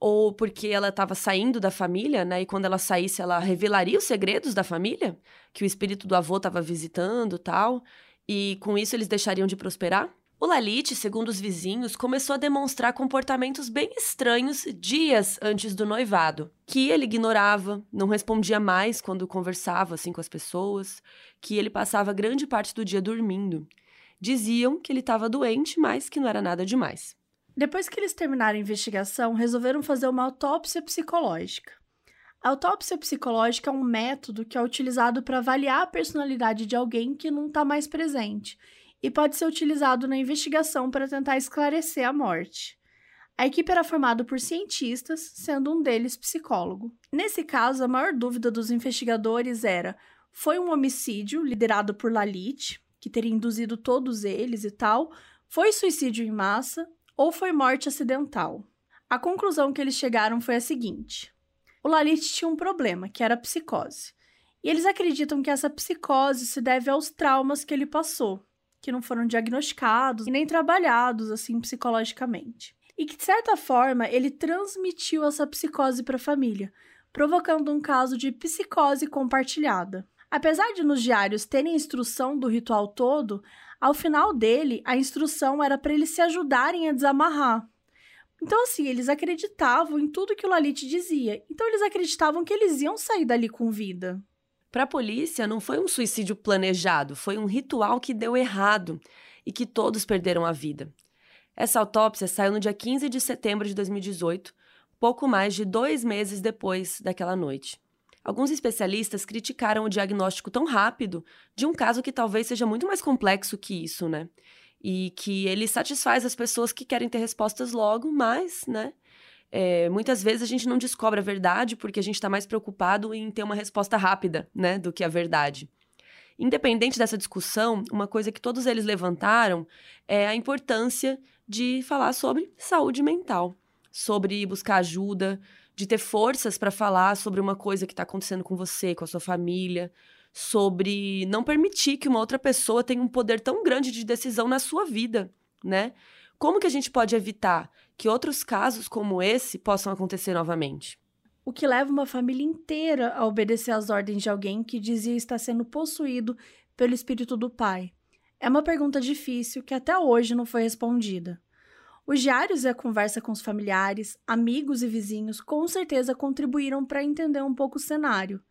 Ou porque ela estava saindo da família, né? E quando ela saísse, ela revelaria os segredos da família, que o espírito do avô estava visitando, tal e com isso eles deixariam de prosperar? O Lalit, segundo os vizinhos, começou a demonstrar comportamentos bem estranhos dias antes do noivado, que ele ignorava, não respondia mais quando conversava assim com as pessoas, que ele passava grande parte do dia dormindo. Diziam que ele estava doente, mas que não era nada demais. Depois que eles terminaram a investigação, resolveram fazer uma autópsia psicológica. A autópsia psicológica é um método que é utilizado para avaliar a personalidade de alguém que não está mais presente e pode ser utilizado na investigação para tentar esclarecer a morte. A equipe era formada por cientistas, sendo um deles psicólogo. Nesse caso, a maior dúvida dos investigadores era: foi um homicídio liderado por Lalit, que teria induzido todos eles e tal? Foi suicídio em massa ou foi morte acidental? A conclusão que eles chegaram foi a seguinte: o Lalit tinha um problema, que era a psicose. E eles acreditam que essa psicose se deve aos traumas que ele passou, que não foram diagnosticados e nem trabalhados assim psicologicamente. E que de certa forma ele transmitiu essa psicose para a família, provocando um caso de psicose compartilhada. Apesar de nos diários terem instrução do ritual todo, ao final dele a instrução era para eles se ajudarem a desamarrar, então, assim, eles acreditavam em tudo que o Lalit dizia. Então, eles acreditavam que eles iam sair dali com vida. Para a polícia, não foi um suicídio planejado, foi um ritual que deu errado e que todos perderam a vida. Essa autópsia saiu no dia 15 de setembro de 2018, pouco mais de dois meses depois daquela noite. Alguns especialistas criticaram o diagnóstico tão rápido de um caso que talvez seja muito mais complexo que isso, né? E que ele satisfaz as pessoas que querem ter respostas logo, mas, né? É, muitas vezes a gente não descobre a verdade porque a gente está mais preocupado em ter uma resposta rápida, né, do que a verdade. Independente dessa discussão, uma coisa que todos eles levantaram é a importância de falar sobre saúde mental, sobre buscar ajuda, de ter forças para falar sobre uma coisa que está acontecendo com você, com a sua família, sobre não permitir que uma outra pessoa tenha um poder tão grande de decisão na sua vida, né? Como que a gente pode evitar que outros casos como esse possam acontecer novamente? O que leva uma família inteira a obedecer às ordens de alguém que dizia estar sendo possuído pelo espírito do pai? É uma pergunta difícil que até hoje não foi respondida. Os diários e a conversa com os familiares, amigos e vizinhos com certeza contribuíram para entender um pouco o cenário.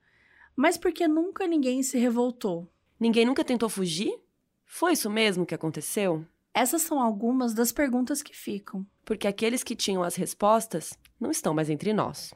Mas por que nunca ninguém se revoltou? Ninguém nunca tentou fugir? Foi isso mesmo que aconteceu? Essas são algumas das perguntas que ficam. Porque aqueles que tinham as respostas não estão mais entre nós.